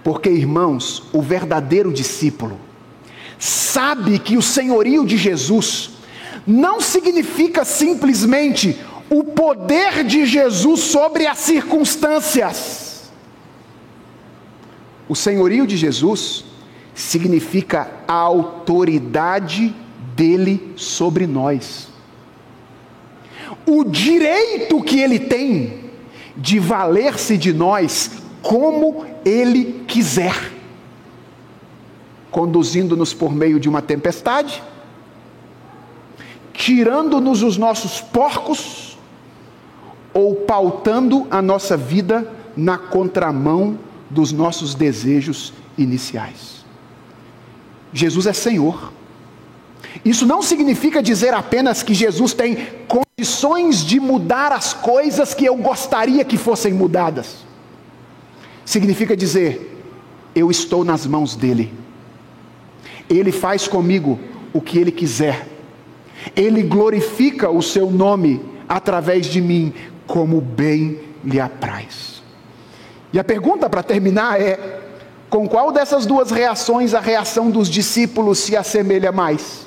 Porque, irmãos, o verdadeiro discípulo sabe que o senhorio de Jesus não significa simplesmente o poder de Jesus sobre as circunstâncias. O senhorio de Jesus significa a autoridade dele sobre nós. O direito que ele tem de valer-se de nós como ele quiser, conduzindo-nos por meio de uma tempestade, tirando-nos os nossos porcos ou pautando a nossa vida na contramão dos nossos desejos iniciais. Jesus é Senhor. Isso não significa dizer apenas que Jesus tem condições de mudar as coisas que eu gostaria que fossem mudadas. Significa dizer, eu estou nas mãos dele. Ele faz comigo o que ele quiser. Ele glorifica o seu nome através de mim, como bem lhe apraz. E a pergunta para terminar é: com qual dessas duas reações a reação dos discípulos se assemelha mais?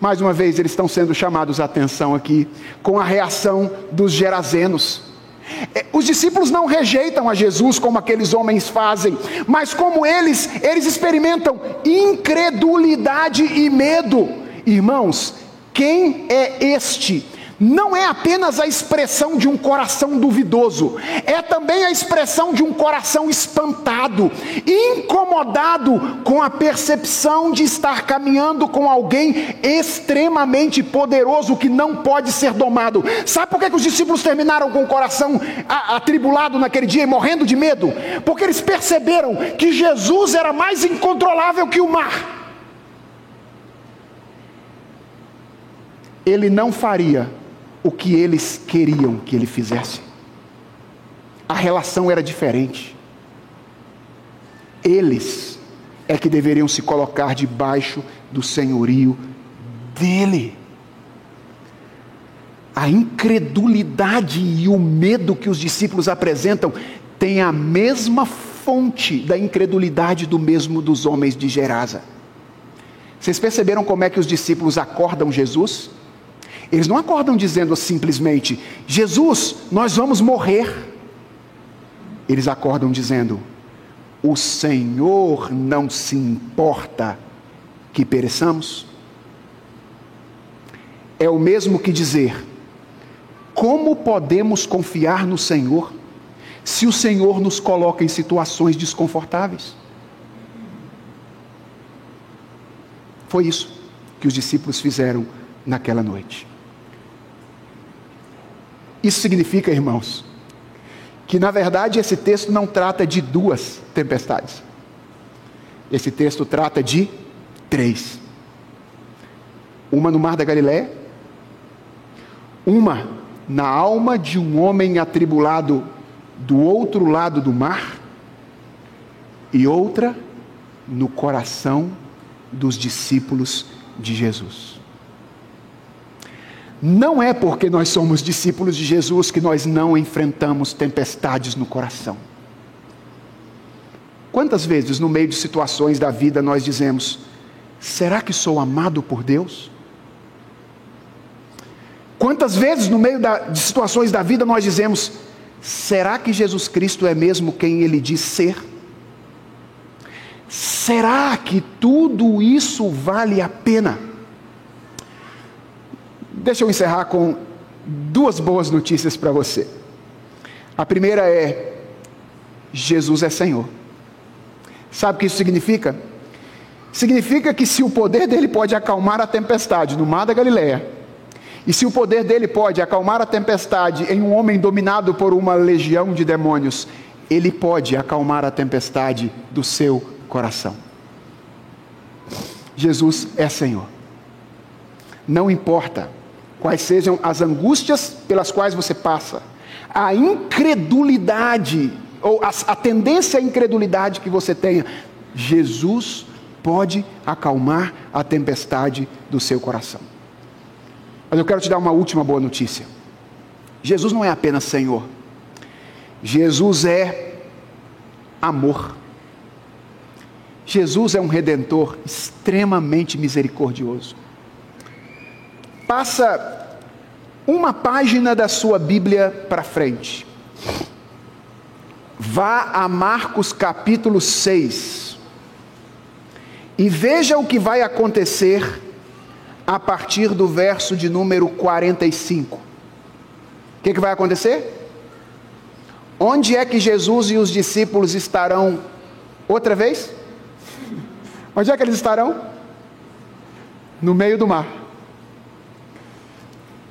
Mais uma vez, eles estão sendo chamados a atenção aqui com a reação dos gerazenos. É, os discípulos não rejeitam a Jesus como aqueles homens fazem, mas como eles, eles experimentam incredulidade e medo. Irmãos, quem é este não é apenas a expressão de um coração duvidoso, é também a expressão de um coração espantado, incomodado com a percepção de estar caminhando com alguém extremamente poderoso que não pode ser domado. Sabe por que, que os discípulos terminaram com o coração atribulado naquele dia e morrendo de medo? Porque eles perceberam que Jesus era mais incontrolável que o mar. Ele não faria o que eles queriam que ele fizesse. A relação era diferente. Eles é que deveriam se colocar debaixo do senhorio dele. A incredulidade e o medo que os discípulos apresentam tem a mesma fonte da incredulidade do mesmo dos homens de Gerasa. Vocês perceberam como é que os discípulos acordam Jesus? Eles não acordam dizendo simplesmente: Jesus, nós vamos morrer. Eles acordam dizendo: O Senhor não se importa que pereçamos. É o mesmo que dizer: Como podemos confiar no Senhor se o Senhor nos coloca em situações desconfortáveis? Foi isso que os discípulos fizeram naquela noite. Isso significa, irmãos, que na verdade esse texto não trata de duas tempestades. Esse texto trata de três: uma no Mar da Galiléia, Uma na alma de um homem atribulado do outro lado do mar, e outra no coração dos discípulos de Jesus. Não é porque nós somos discípulos de Jesus que nós não enfrentamos tempestades no coração. Quantas vezes no meio de situações da vida nós dizemos: será que sou amado por Deus? Quantas vezes no meio da, de situações da vida nós dizemos: será que Jesus Cristo é mesmo quem ele diz ser? Será que tudo isso vale a pena? Deixa eu encerrar com duas boas notícias para você. A primeira é: Jesus é Senhor. Sabe o que isso significa? Significa que se o poder dele pode acalmar a tempestade no mar da Galileia, e se o poder dele pode acalmar a tempestade em um homem dominado por uma legião de demônios, ele pode acalmar a tempestade do seu coração. Jesus é Senhor. Não importa quais sejam as angústias pelas quais você passa, a incredulidade ou a, a tendência à incredulidade que você tenha, Jesus pode acalmar a tempestade do seu coração. Mas eu quero te dar uma última boa notícia. Jesus não é apenas Senhor, Jesus é amor. Jesus é um redentor extremamente misericordioso. Passa uma página da sua Bíblia para frente. Vá a Marcos capítulo 6 e veja o que vai acontecer a partir do verso de número 45. O que, que vai acontecer? Onde é que Jesus e os discípulos estarão outra vez? Onde é que eles estarão? No meio do mar.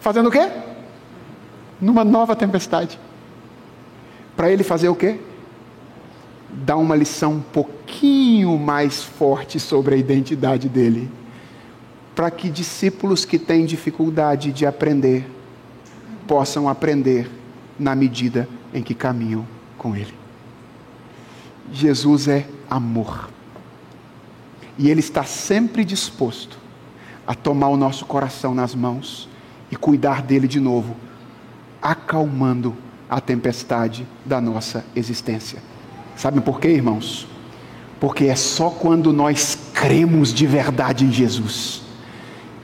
Fazendo o quê? Numa nova tempestade para ele fazer o quê? Dar uma lição um pouquinho mais forte sobre a identidade dele, para que discípulos que têm dificuldade de aprender possam aprender na medida em que caminham com ele. Jesus é amor. E ele está sempre disposto a tomar o nosso coração nas mãos e cuidar dele de novo, acalmando a tempestade da nossa existência. Sabem por quê, irmãos? Porque é só quando nós cremos de verdade em Jesus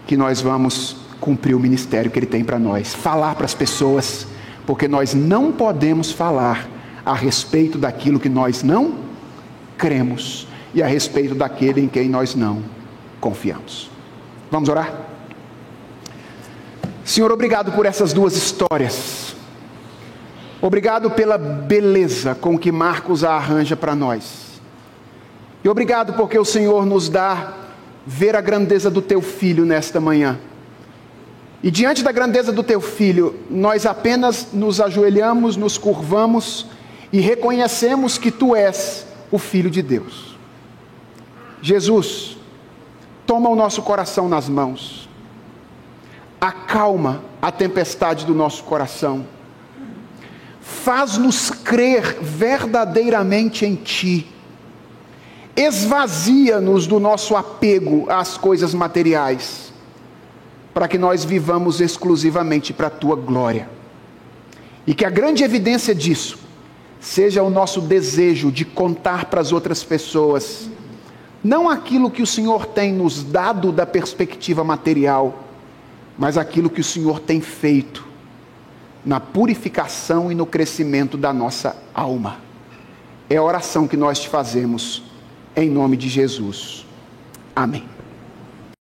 que nós vamos cumprir o ministério que Ele tem para nós, falar para as pessoas, porque nós não podemos falar a respeito daquilo que nós não cremos e a respeito daquele em quem nós não confiamos. Vamos orar? Senhor, obrigado por essas duas histórias Obrigado pela beleza com que Marcos a arranja para nós. E obrigado porque o Senhor nos dá ver a grandeza do teu filho nesta manhã. E diante da grandeza do teu filho, nós apenas nos ajoelhamos, nos curvamos e reconhecemos que tu és o filho de Deus. Jesus, toma o nosso coração nas mãos. Acalma a tempestade do nosso coração faz-nos crer verdadeiramente em Ti. Esvazia-nos do nosso apego às coisas materiais, para que nós vivamos exclusivamente para a Tua glória. E que a grande evidência disso seja o nosso desejo de contar para as outras pessoas, não aquilo que o Senhor tem nos dado da perspectiva material, mas aquilo que o Senhor tem feito na purificação e no crescimento da nossa alma. É a oração que nós te fazemos, em nome de Jesus. Amém.